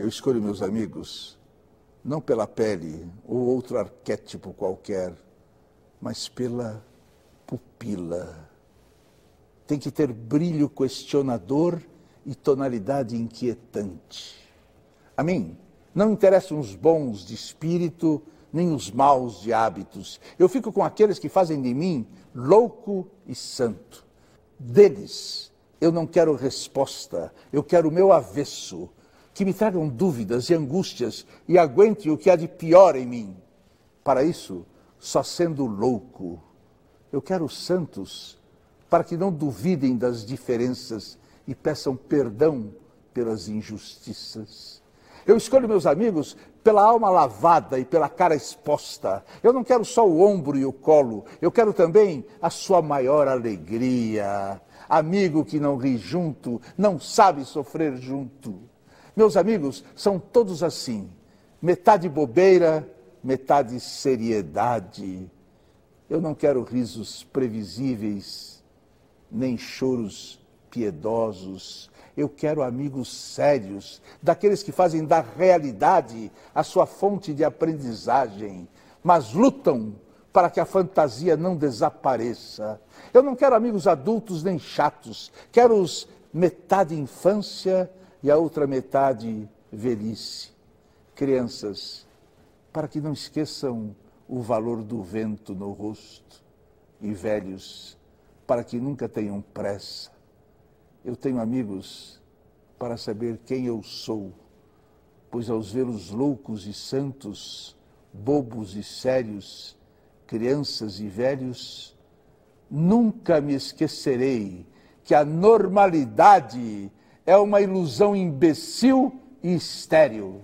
Eu escolho meus amigos não pela pele ou outro arquétipo qualquer, mas pela pupila. Tem que ter brilho questionador e tonalidade inquietante. A mim não interessam os bons de espírito nem os maus de hábitos. Eu fico com aqueles que fazem de mim louco e santo. Deles eu não quero resposta, eu quero o meu avesso, que me tragam dúvidas e angústias e aguente o que há de pior em mim. Para isso, só sendo louco, eu quero santos para que não duvidem das diferenças e peçam perdão pelas injustiças. Eu escolho meus amigos pela alma lavada e pela cara exposta. Eu não quero só o ombro e o colo, eu quero também a sua maior alegria. Amigo que não ri junto, não sabe sofrer junto. Meus amigos são todos assim, metade bobeira, metade seriedade. Eu não quero risos previsíveis, nem choros piedosos. Eu quero amigos sérios, daqueles que fazem da realidade a sua fonte de aprendizagem, mas lutam para que a fantasia não desapareça. Eu não quero amigos adultos nem chatos, quero os metade infância e a outra metade velhice. Crianças, para que não esqueçam o valor do vento no rosto, e velhos, para que nunca tenham pressa eu tenho amigos para saber quem eu sou, pois aos vê-los loucos e santos, bobos e sérios, crianças e velhos, nunca me esquecerei que a normalidade é uma ilusão imbecil e estéril.